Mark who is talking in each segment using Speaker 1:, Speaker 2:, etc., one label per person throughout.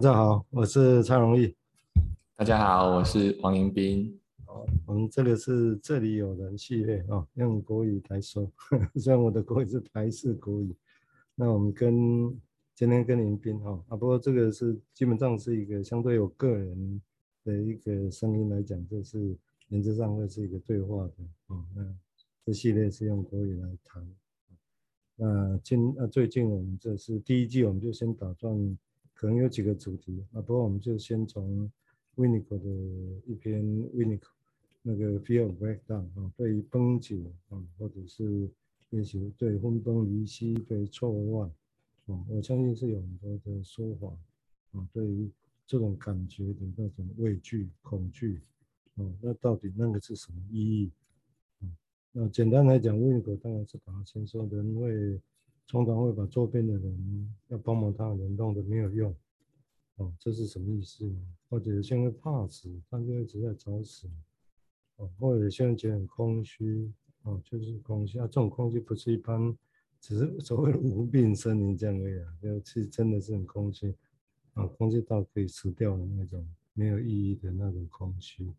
Speaker 1: 大家好，我是蔡荣义。
Speaker 2: 大家好，我是王迎宾。
Speaker 1: 好，我们这个是这里有人系列啊，用国语来说，虽然我的国语是台式国语。那我们跟今天跟迎宾哈啊，不过这个是基本上是一个相对我个人的一个声音来讲，就是原则上会是一个对话的啊。那这系列是用国语来谈。那今啊最近我们这是第一季，我们就先打算。可能有几个主题啊，不过我们就先从 Winnico 的一篇 Winnico 那个 Feel Breakdown 啊，对于崩解啊，或者是也许对分崩离析、对错乱啊，我相信是有很多的说法啊，对于这种感觉的那种畏惧、恐惧啊，那到底那个是什么意义啊？那简单来讲，Winnico 当然是把它先说人会。通常会把周边的人要帮忙他的人弄得没有用，哦，这是什么意思呢？或者有些人会怕死，他就一直在找死，哦，或者有些人觉得很空虚，哦，就是空虚啊，这种空虚不是一般，只是所谓的无病呻吟这样而已啊，就是真的是很空虚，啊，空虚到可以死掉的那种没有意义的那种空虚，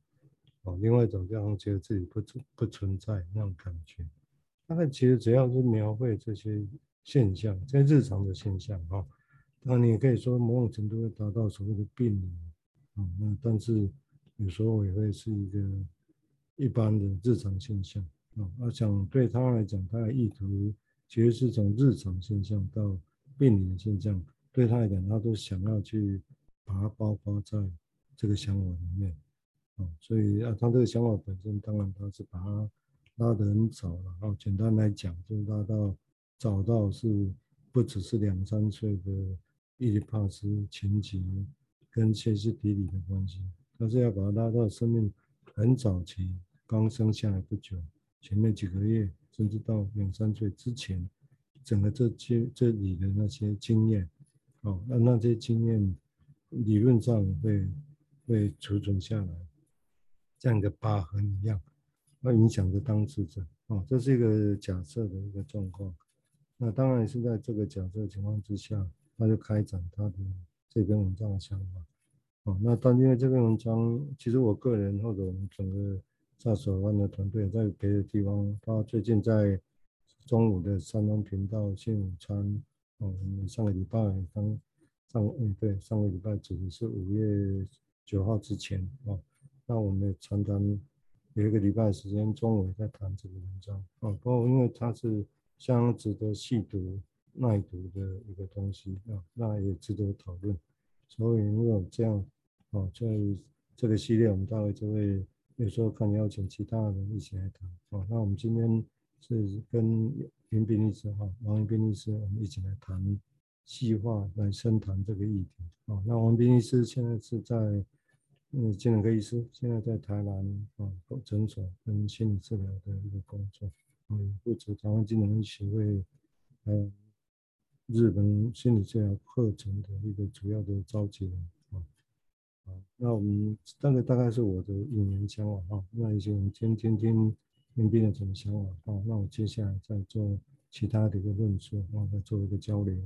Speaker 1: 哦，另外一种叫觉得自己不存不存在那种感觉，大概其实只要是描绘这些。现象，在日常的现象哈，当然你也可以说某种程度会达到所谓的病理啊，那但是有时候也会是一个一般的日常现象啊。我想对他来讲，他的意图其实是从日常现象到病理的现象，对他来讲，他都想要去把它包括在这个想法里面啊。所以啊，他这个想法本身，当然他是把它拉得很早了啊。简单来讲，就拉到。找到是不只是两三岁的伊丽帕斯情节跟歇斯底里的关系，他是要把他拉到生命很早期，刚生下来不久，前面几个月，甚至到两三岁之前，整个这些这里的那些经验，哦，那那些经验理论上会会储存下来，像一个疤痕一样，会影响着当事者，哦，这是一个假设的一个状况。那当然是在这个假设情况之下，他就开展他的这篇文章的想法。哦，那但因为这篇文章，其实我个人或者我们整个在所湾的团队在别的地方，他最近在中午的三方频道新午餐，哦，我们上个礼拜刚上，嗯，对，上个礼拜指的是五月九号之前，哦，那我们也常常有一个礼拜时间中午也在谈这个文章，哦，不过因为他是。相当值得细读、耐读的一个东西啊，那也值得讨论。所以如果这样，哦，在这个系列，我们大概就会有时候可能邀请其他人一起来谈。哦，那我们今天是跟林斌律师哈，王迎宾律师，我们一起来谈细化来深谈这个议题。哦，那王斌律师现在是在嗯，精神科医师，现在在台南啊诊所跟心理治疗的一个工作。嗯，负责台湾精神协会，还有日本心理治疗课程的一个主要的召集人啊。好，那我们大概大概是我的引言想法哈。那一些我们天听听迎宾的什么想法啊。那我接下来再做其他的一个论述，然后再做一个交流。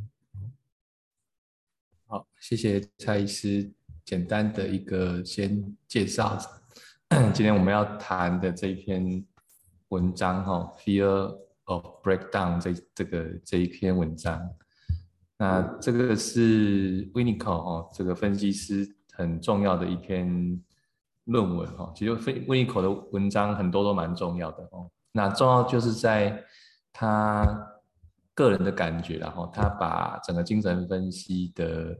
Speaker 2: 好，谢谢蔡医师简单的一个先介绍。今天我们要谈的这一篇。文章哈，Fear of Breakdown 这这个这一篇文章，那这个是 Winnicott 哈，这个分析师很重要的一篇论文哈。其实 w i n n i c o 的文章很多都蛮重要的哦。那重要就是在他个人的感觉，然后他把整个精神分析的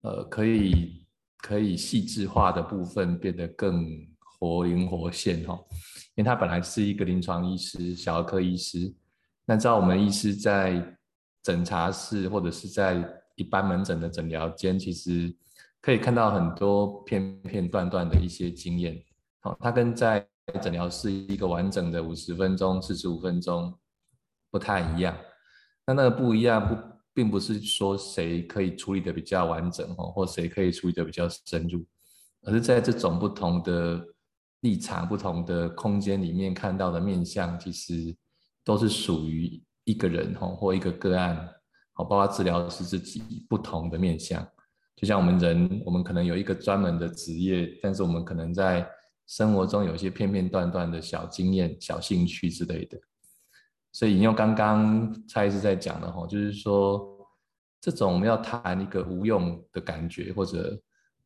Speaker 2: 呃可以可以细致化的部分变得更活灵活现哈。因为他本来是一个临床医师、小儿科医师，那知道我们医师在诊查室或者是在一般门诊的诊疗间，其实可以看到很多片片段段的一些经验。好，他跟在诊疗室一个完整的五十分钟、四十五分钟不太一样。那那个不一样，不并不是说谁可以处理的比较完整哦，或谁可以处理的比较深入，而是在这种不同的。立场不同的空间里面看到的面相，其实都是属于一个人吼，或一个个案，好，包括治疗师自己不同的面相。就像我们人，我们可能有一个专门的职业，但是我们可能在生活中有一些片片段段的小经验、小兴趣之类的。所以引用刚刚蔡医师在讲的哈，就是说，这种我们要谈一个无用的感觉，或者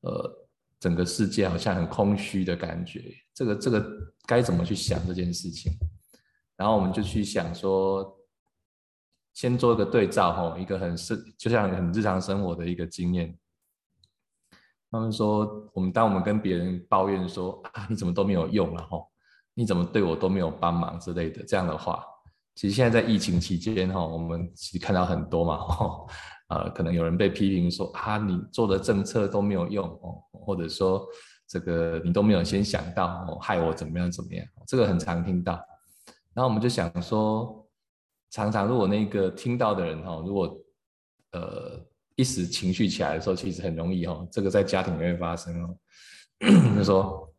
Speaker 2: 呃，整个世界好像很空虚的感觉，这个这个该怎么去想这件事情？然后我们就去想说，先做一个对照哈，一个很是就像很日常生活的一个经验。他们说，我们当我们跟别人抱怨说啊，你怎么都没有用了哈，你怎么对我都没有帮忙之类的这样的话。其实现在在疫情期间哈，我们其实看到很多嘛哈，呃，可能有人被批评说啊，你做的政策都没有用哦，或者说这个你都没有先想到，害我怎么样怎么样，这个很常听到。然后我们就想说，常常如果那个听到的人哈，如果呃一时情绪起来的时候，其实很容易哈，这个在家庭里面发生哦，就说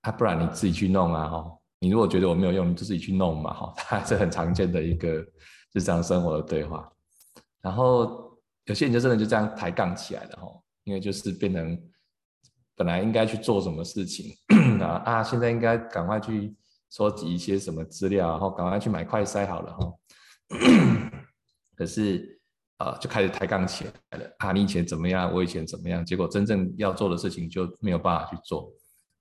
Speaker 2: 啊，不然你自己去弄啊哈。你如果觉得我没有用，你就自己去弄嘛，哈，它是很常见的一个日常生活的对话。然后有些人就真的就这样抬杠起来了，哈，因为就是变成本来应该去做什么事情 啊啊，现在应该赶快去收集一些什么资料，然后赶快去买快筛好了，哈。可是啊，就开始抬杠起来了啊，你以前怎么样，我以前怎么样，结果真正要做的事情就没有办法去做。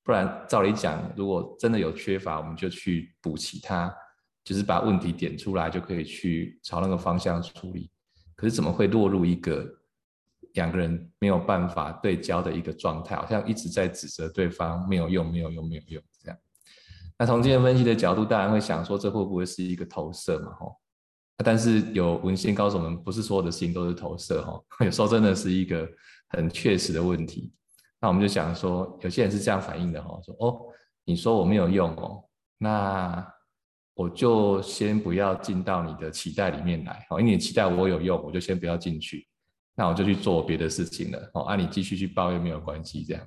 Speaker 2: 不然，照理讲，如果真的有缺乏，我们就去补齐它，就是把问题点出来，就可以去朝那个方向处理。可是怎么会落入一个两个人没有办法对焦的一个状态，好像一直在指责对方没有用、没有用、没有用这样？那从经验分析的角度，当然会想说，这会不会是一个投射嘛？吼，但是有文献告诉我们，不是所有的事情都是投射，吼，有时候真的是一个很确实的问题。那我们就想说，有些人是这样反应的哈，说哦，你说我没有用哦，那我就先不要进到你的期待里面来，哦，因为你期待我有用，我就先不要进去，那我就去做别的事情了，哦，啊，你继续去抱怨没有关系，这样。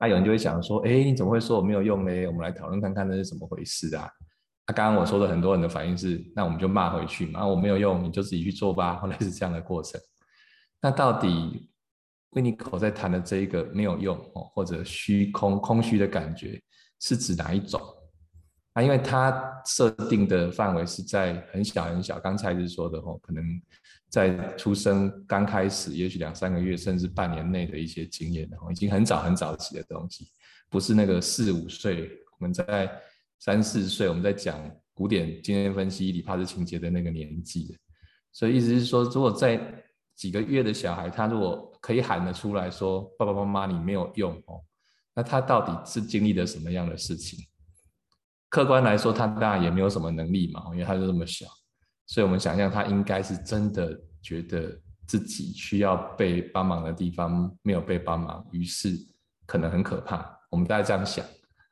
Speaker 2: 那有人就会想说，哎，你怎么会说我没有用呢？我们来讨论看看那是怎么回事啊？那刚刚我说的很多人的反应是，那我们就骂回去嘛，我没有用，你就自己去做吧，后来是这样的过程。那到底？维尼口在谈的这一个没有用哦，或者虚空、空虚的感觉，是指哪一种？因为它设定的范围是在很小很小，刚才是说的哦，可能在出生刚开始，也许两三个月，甚至半年内的一些经验哦，已经很早很早期的东西，不是那个四五岁，我们在三四岁，我们在讲古典经验分析伊底帕斯情节的那个年纪，所以意思是说，如果在几个月的小孩，他如果可以喊得出来说：“爸爸妈妈，你没有用哦。”那他到底是经历了什么样的事情？客观来说，他当然也没有什么能力嘛，因为他就这么小。所以我们想象他应该是真的觉得自己需要被帮忙的地方没有被帮忙，于是可能很可怕。我们大家这样想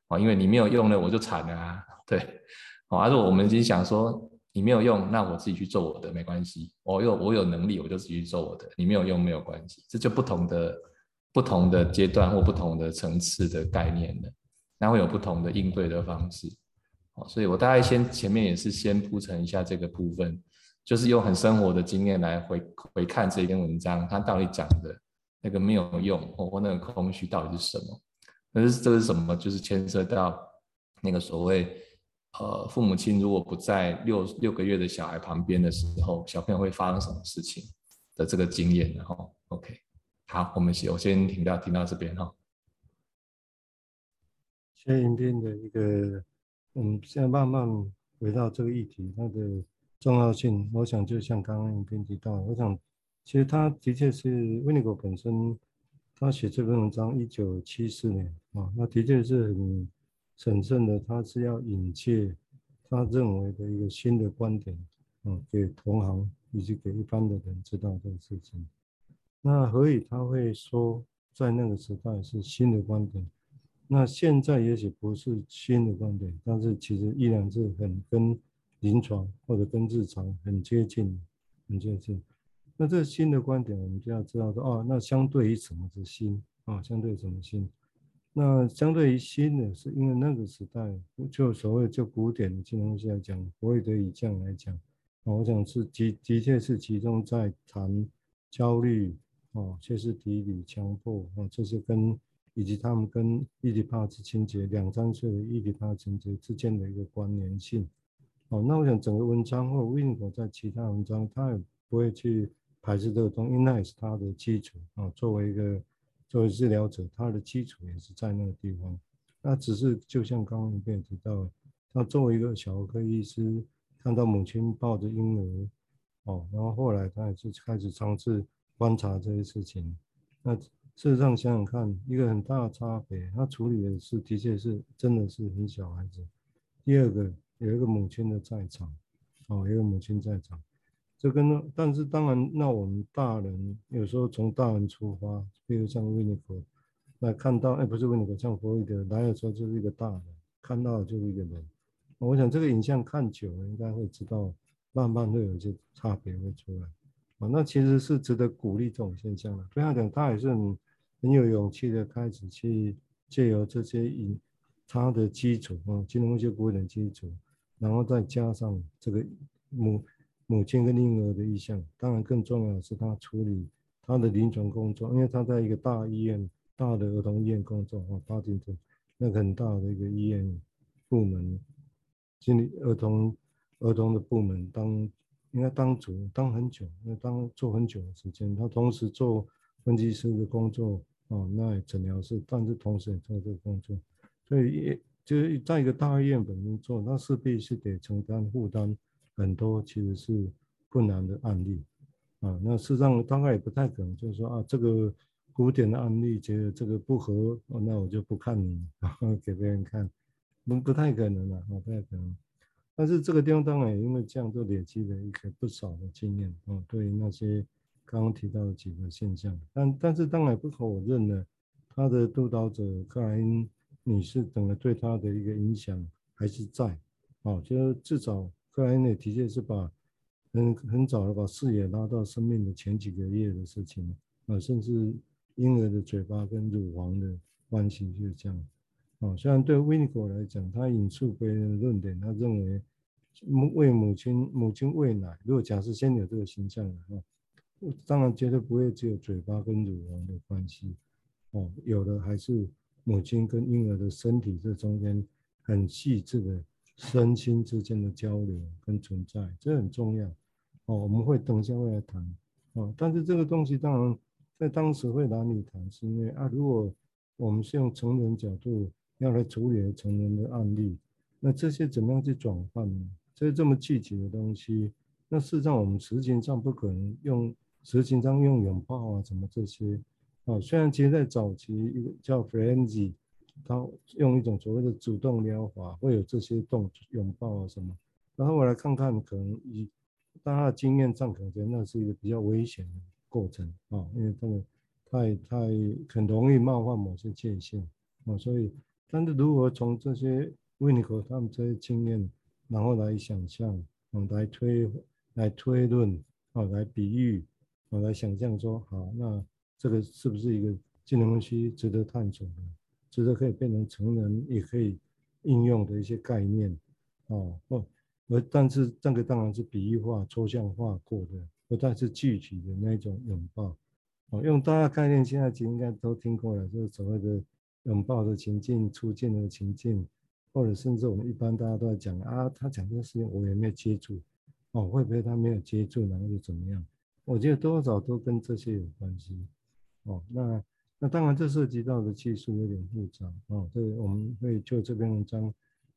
Speaker 2: 啊，因为你没有用了，我就惨了啊。对，哦，而且我们已经想说。你没有用，那我自己去做我的没关系。我有我有能力，我就自己去做我的。你没有用没有关系，这就不同的不同的阶段或不同的层次的概念了，那会有不同的应对的方式。所以我大概先前面也是先铺陈一下这个部分，就是用很生活的经验来回回看这一篇文章，它到底讲的那个没有用或那个空虚到底是什么？可是这是什么？就是牵涉到那个所谓。呃，父母亲如果不在六六个月的小孩旁边的时候，小朋友会发生什么事情的这个经验，然后，OK，好，我们先我先听到听到这边哈。
Speaker 1: 谢谢迎宾的一个，嗯，现在慢慢回到这个议题，它的重要性，我想就像刚刚迎宾提到，我想其实他的确是维尼口本身，他写这篇文章一九七四年啊，那的确是很。审慎的，他是要引介他认为的一个新的观点，啊，给同行以及给一般的人知道这个事情。那何以他会说在那个时代是新的观点？那现在也许不是新的观点，但是其实依然是很跟临床或者跟日常很接近，很接近。那这新的观点，我们就要知道说，哦，那相对于什么是新啊？相对于什么新？那相对于新的，是因为那个时代，就所谓就古典的经验分析来讲，弗洛伊德以这样来讲，啊，我想是的的确是其中在谈焦虑哦，歇斯底里、强迫啊，这些跟以及他们跟伊底帕斯情节两三岁的伊底帕斯情节之间的一个关联性。哦，那我想整个文章或者维尼口在其他文章，他也不会去排斥这个东西，那也是他的基础啊。作为一个作为治疗者，他的基础也是在那个地方。那只是就像刚刚也提到，他作为一个小儿科医师，看到母亲抱着婴儿，哦，然后后来他也是开始尝试观察这些事情。那事实上想想看，一个很大的差别，他处理的是的确是真的是很小孩子。第二个。有一个母亲的在场，哦，有一个母亲在场，这跟但是当然，那我们大人有时候从大人出发，比如像维尼佛来看到，哎，不是维尼佛，像弗洛伊德来的时候就是一个大人，看到就是一个人。我想这个影像看久了，应该会知道，慢慢会有一些差别会出来。啊，那其实是值得鼓励这种现象的。对他讲，他也是很很有勇气的开始去借由这些影，他的基础啊，金融学顾问的基础。然后再加上这个母母亲跟婴儿的意向，当然更重要的是他处理他的临床工作，因为他在一个大医院、大的儿童医院工作啊，巴金顿那个很大的一个医院部门，心理儿童儿童的部门当应该当主当很久，那当做很久的时间，他同时做分析师的工作哦，那诊疗室，但是同时也做这个工作，所以也。就是在一个大医院本身做，那势必是得承担负担很多，其实是困难的案例啊。那事实上大概也不太可能，就是说啊，这个古典的案例觉得这个不合，那我就不看你，然后给别人看，不不太可能了，啊，不太可能。但是这个地方当然也因为这样，就累积了一个不少的经验啊，对于那些刚刚提到的几个现象，但但是当然不可否认呢，他的督导者克莱因。女士整个对他的一个影响还是在，哦，就是至少克莱因的确是把很很早的把视野拉到生命的前几个月的事情，啊，甚至婴儿的嘴巴跟乳房的关系就是这样，啊，虽然对维尼口来讲，他引述别人的论点，他认为母为母亲母亲喂奶，如果假设先有这个形象的话，当然绝对不会只有嘴巴跟乳房的关系，哦，有的还是。母亲跟婴儿的身体这中间很细致的身心之间的交流跟存在，这很重要哦。我们会等一下会来谈哦。但是这个东西当然在当时会拿你谈，是因为啊，如果我们是用成人角度要来处理成人的案例，那这些怎么样去转换呢？这这么具体的东西，那事实上我们实际上不可能用实际上用拥抱啊什么这些。啊，虽然其实，在早期一个叫 Frenzy，他用一种所谓的主动疗法，会有这些动拥抱啊什么。然后我来看看，可能以大家的经验上，可能觉得那是一个比较危险的过程啊，因为他们太太很容易冒犯某些界限啊，所以，但是如何从这些维尼口他们这些经验，然后来想象，啊，来推来推论啊，来比喻我，来想象说，好，那。这个是不是一个技能分析值得探索的，值得可以变成成人也可以应用的一些概念哦，而但是这个当然是比喻化、抽象化过的，不但是具体的那种拥抱哦。用大家概念，现在应该都听过了，就是所谓的拥抱的情境、出境的情境，或者甚至我们一般大家都在讲啊，他讲这个事情我也没有接触哦，会不会他没有接触，然后就怎么样？我觉得多少都跟这些有关系。哦，那那当然，这涉及到的技术有点复杂哦。这个我们会就这篇文章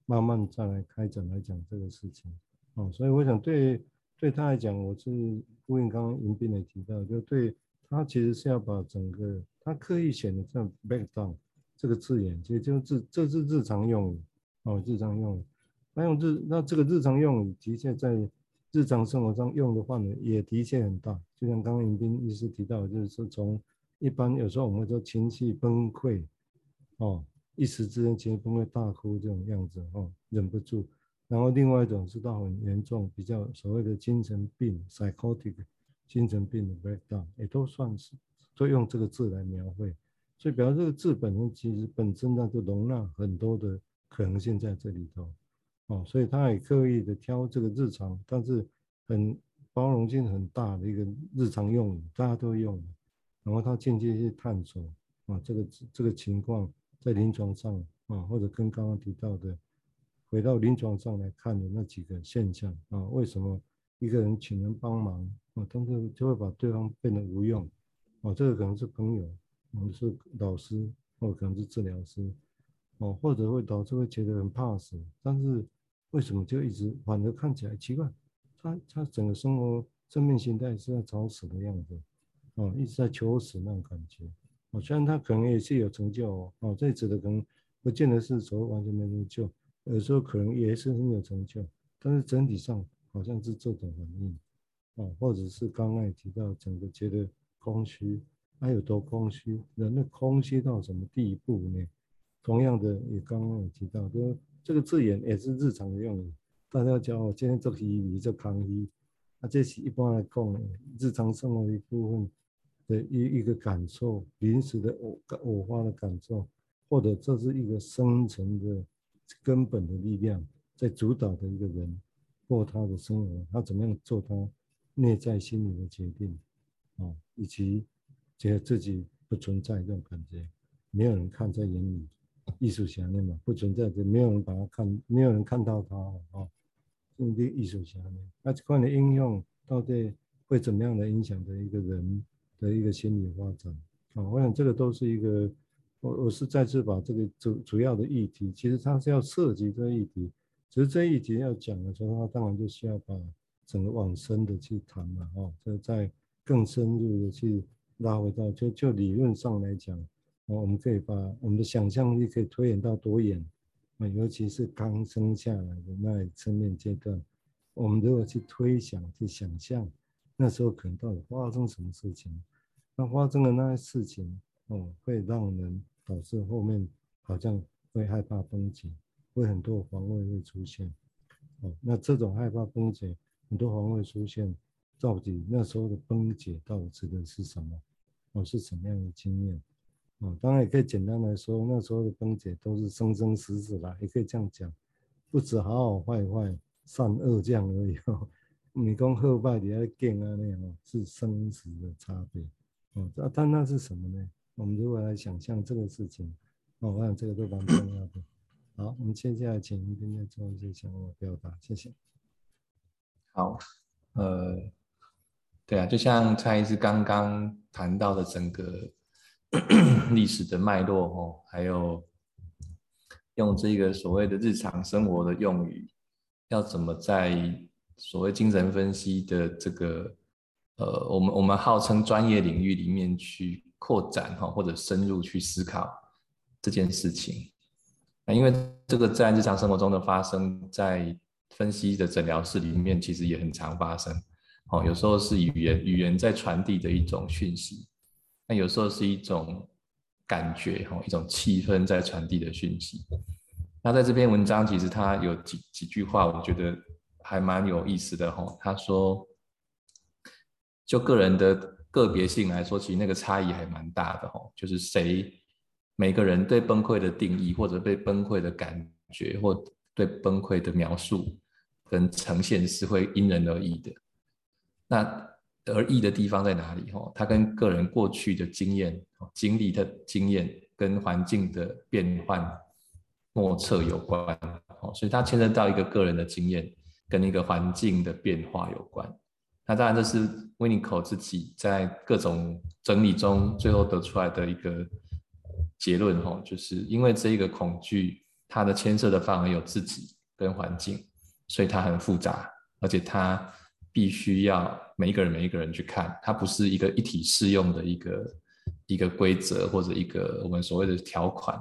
Speaker 1: 慢慢再来开展来讲这个事情哦。所以我想对对他来讲，我是呼应刚刚迎宾也提到，就对他其实是要把整个他刻意选的这 back down 这个字眼，其实就是这是日常用语哦，日常用语。那用日那这个日常用语的确在日常生活上用的话呢，也的确很大。就像刚刚迎宾医师提到，就是说从一般有时候我们说情绪崩溃，哦，一时之间情绪崩溃大哭这种样子，哦，忍不住。然后另外一种是到很严重，比较所谓的精神病 （psychotic） 精神病的 breakdown，也都算是都用这个字来描绘。所以表示这个字本身其实本身它就容纳很多的可能性在这里头，哦，所以他也刻意的挑这个日常，但是很包容性很大的一个日常用语，大家都用。然后他间接去探索啊，这个这个情况在临床上啊，或者跟刚刚提到的，回到临床上来看的那几个现象啊，为什么一个人请人帮忙啊，但是就会把对方变得无用啊？这个可能是朋友，可能是老师，或可能是治疗师，哦，或者会导致会觉得很怕死，但是为什么就一直反而看起来奇怪？他他整个生活正面形态是在找死的样子，哦，一直在求死那种感觉。哦，虽然他可能也是有成就哦，哦，这指的可能不见得是说完全没成就，有时候可能也是很有成就，但是整体上好像是这种反应，哦，或者是刚刚也提到整个觉得空虚，还有多空虚，人的空虚到什么地步呢？同样的，也刚刚也提到，就这个字眼也是日常的用语。大家讲我今天做虚拟做康虚，啊，这是一般来讲日常生活一部分的一一个感受，临时的偶偶发的感受，或者这是一个深层的根本的力量在主导的一个人过他的生活，他怎么样做他内在心理的决定，啊，以及觉得自己不存在这种感觉，没有人看在眼里，艺术家那嘛不存在的，没有人把它看，没有人看到它啊。用的艺术家呢？那这块的应用到底会怎么样的影响的一个人的一个心理发展？啊，我想这个都是一个，我我是再次把这个主主要的议题，其实它是要涉及这个议题，只是这议题要讲的时候，它当然就需要把整个往深的去谈了，哦，就在更深入的去拉回到，就就理论上来讲，我们可以把我们的想象力可以推演到多远？尤其是刚生下来的那生命阶段，我们如果去推想、去想象，那时候可能到底发生什么事情？那发生的那些事情，哦，会让人导致后面好像会害怕崩解，会很多防卫会出现。哦，那这种害怕崩解，很多防卫出现，到底那时候的崩解到底指的是什么？哦，是什么样的经验？哦，当然也可以简单来说，那时候的崩解都是生生死死啦，也可以这样讲，不止好好坏坏、善恶这样而已哦。你讲好坏你要见啊那样哦，是生死的差别。哦，那但那是什么呢？我们如果来想象这个事情，哦，我想这个都蛮重要的。好，我们接下来请您今天做一些想我表达，谢谢。
Speaker 2: 好，呃，对啊，就像蔡医师刚刚谈到的整个。历史的脉络哦，还有用这个所谓的日常生活的用语，要怎么在所谓精神分析的这个呃，我们我们号称专业领域里面去扩展哈，或者深入去思考这件事情。那因为这个在日常生活中的发生，在分析的诊疗室里面，其实也很常发生。哦，有时候是语言语言在传递的一种讯息。那有时候是一种感觉，哈，一种气氛在传递的讯息。那在这篇文章，其实他有几几句话，我觉得还蛮有意思的，哈。他说，就个人的个别性来说，其实那个差异还蛮大的，哈。就是谁，每个人对崩溃的定义，或者被崩溃的感觉，或对崩溃的描述跟呈现，是会因人而异的。那。而异的地方在哪里？哈，它跟个人过去的经验、经历的经验跟环境的变换莫测有关。哦，所以它牵涉到一个个人的经验跟一个环境的变化有关。那当然，这是 w i n n i c o 自己在各种整理中最后得出来的一个结论。哈，就是因为这一个恐惧，它的牵涉的范围有自己跟环境，所以它很复杂，而且它。必须要每一个人每一个人去看，它不是一个一体适用的一个一个规则或者一个我们所谓的条款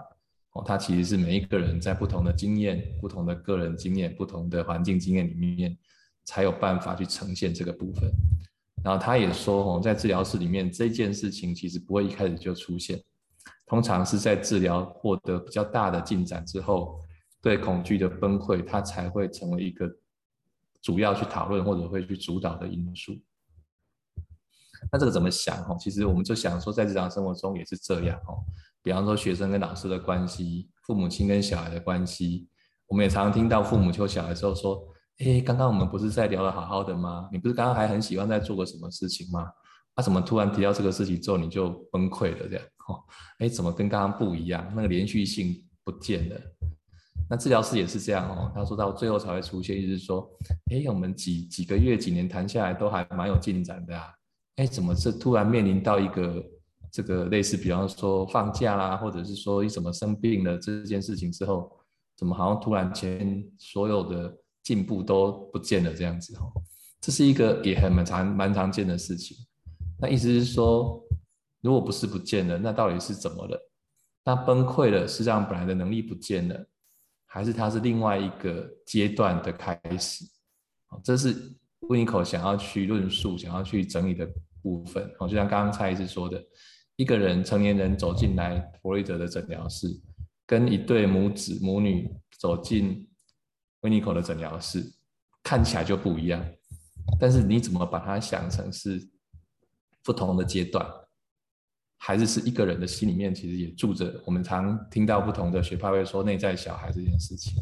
Speaker 2: 哦，它其实是每一个人在不同的经验、不同的个人经验、不同的环境经验里面才有办法去呈现这个部分。然后他也说哦，在治疗室里面这件事情其实不会一开始就出现，通常是在治疗获得比较大的进展之后，对恐惧的崩溃，它才会成为一个。主要去讨论或者会去主导的因素，那这个怎么想？哦，其实我们就想说，在日常生活中也是这样。哦，比方说学生跟老师的关系，父母亲跟小孩的关系，我们也常常听到父母求小孩的时候说：“诶，刚刚我们不是在聊得好好的吗？你不是刚刚还很喜欢在做个什么事情吗？他、啊、怎么突然提到这个事情之后你就崩溃了这样？哦，哎，怎么跟刚刚不一样？那个连续性不见了。那治疗师也是这样哦，他说到最后才会出现，就是说，哎，我们几几个月、几年谈下来都还蛮有进展的啊，哎，怎么这突然面临到一个这个类似，比方说放假啦，或者是说你怎么生病了这件事情之后，怎么好像突然间所有的进步都不见了这样子哦？这是一个也很蛮常蛮常见的事情。那意思是说，如果不是不见了，那到底是怎么了？那崩溃了，实际上本来的能力不见了。还是它是另外一个阶段的开始，这是温尼口想要去论述、想要去整理的部分哦。就像刚刚蔡医师说的，一个人成年人走进来弗洛伊德的诊疗室，跟一对母子母女走进温尼口的诊疗室，看起来就不一样。但是你怎么把它想成是不同的阶段？还是是一个人的心里面，其实也住着。我们常听到不同的学派会说内在小孩这件事情，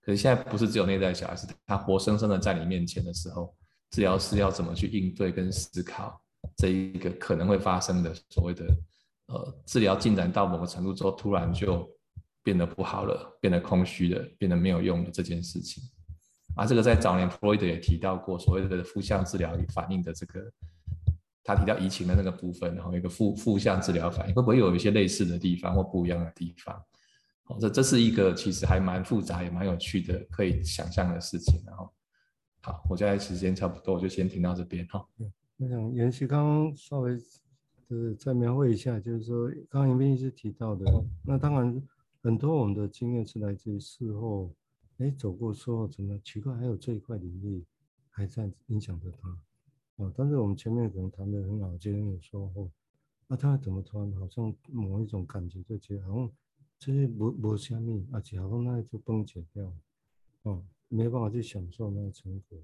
Speaker 2: 可是现在不是只有内在小孩，是他活生生的在你面前的时候，治疗师要怎么去应对跟思考这一个可能会发生的所谓的呃治疗进展到某个程度之后，突然就变得不好了，变得空虚了，变得没有用的这件事情。啊，这个在早年弗洛伊德也提到过，所谓的负向治疗反应的这个。他提到移情的那个部分，然后一个负负向治疗反应，会不会有一些类似的地方或不一样的地方？哦，这这是一个其实还蛮复杂也蛮有趣的可以想象的事情。然后，好，我现在时间差不多，我就先停到这边哈。
Speaker 1: 我想延续刚刚稍微就是再描绘一下，就是说刚刚延斌医师提到的，那当然很多我们的经验是来自于事后，哎，走过之后怎么奇怪，还有这一块领域还在影响着他。哦，但是我们前面可能谈的很好，今天有收获，那他怎么突然好像某一种感觉就觉得好像这些无无虾米，而且好像那就崩解掉，哦，没办法去享受那个成果，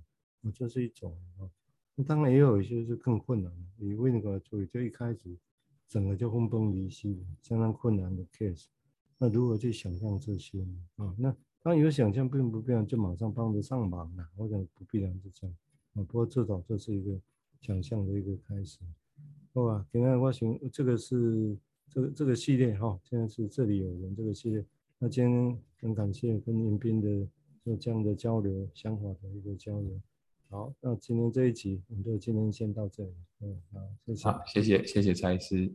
Speaker 1: 哦，这是一种啊。那当然也有一些是更困难的，你为那个处理，就一开始整个就分崩离析，相当困难的 case。那如何去想象这些呢？啊，那当有想象并不必然就马上帮得上忙了，我想不必然是这样。啊，不过至少这是一个想象的一个开始，好吧？今天我想这个是这个这个系列哈，现在是这里有人这个系列。那今天很感谢跟延斌的做这样的交流，想法的一个交流。好，那今天这一集我们就今天先到这里。嗯，好，谢谢。
Speaker 2: 好，谢谢谢谢蔡医师。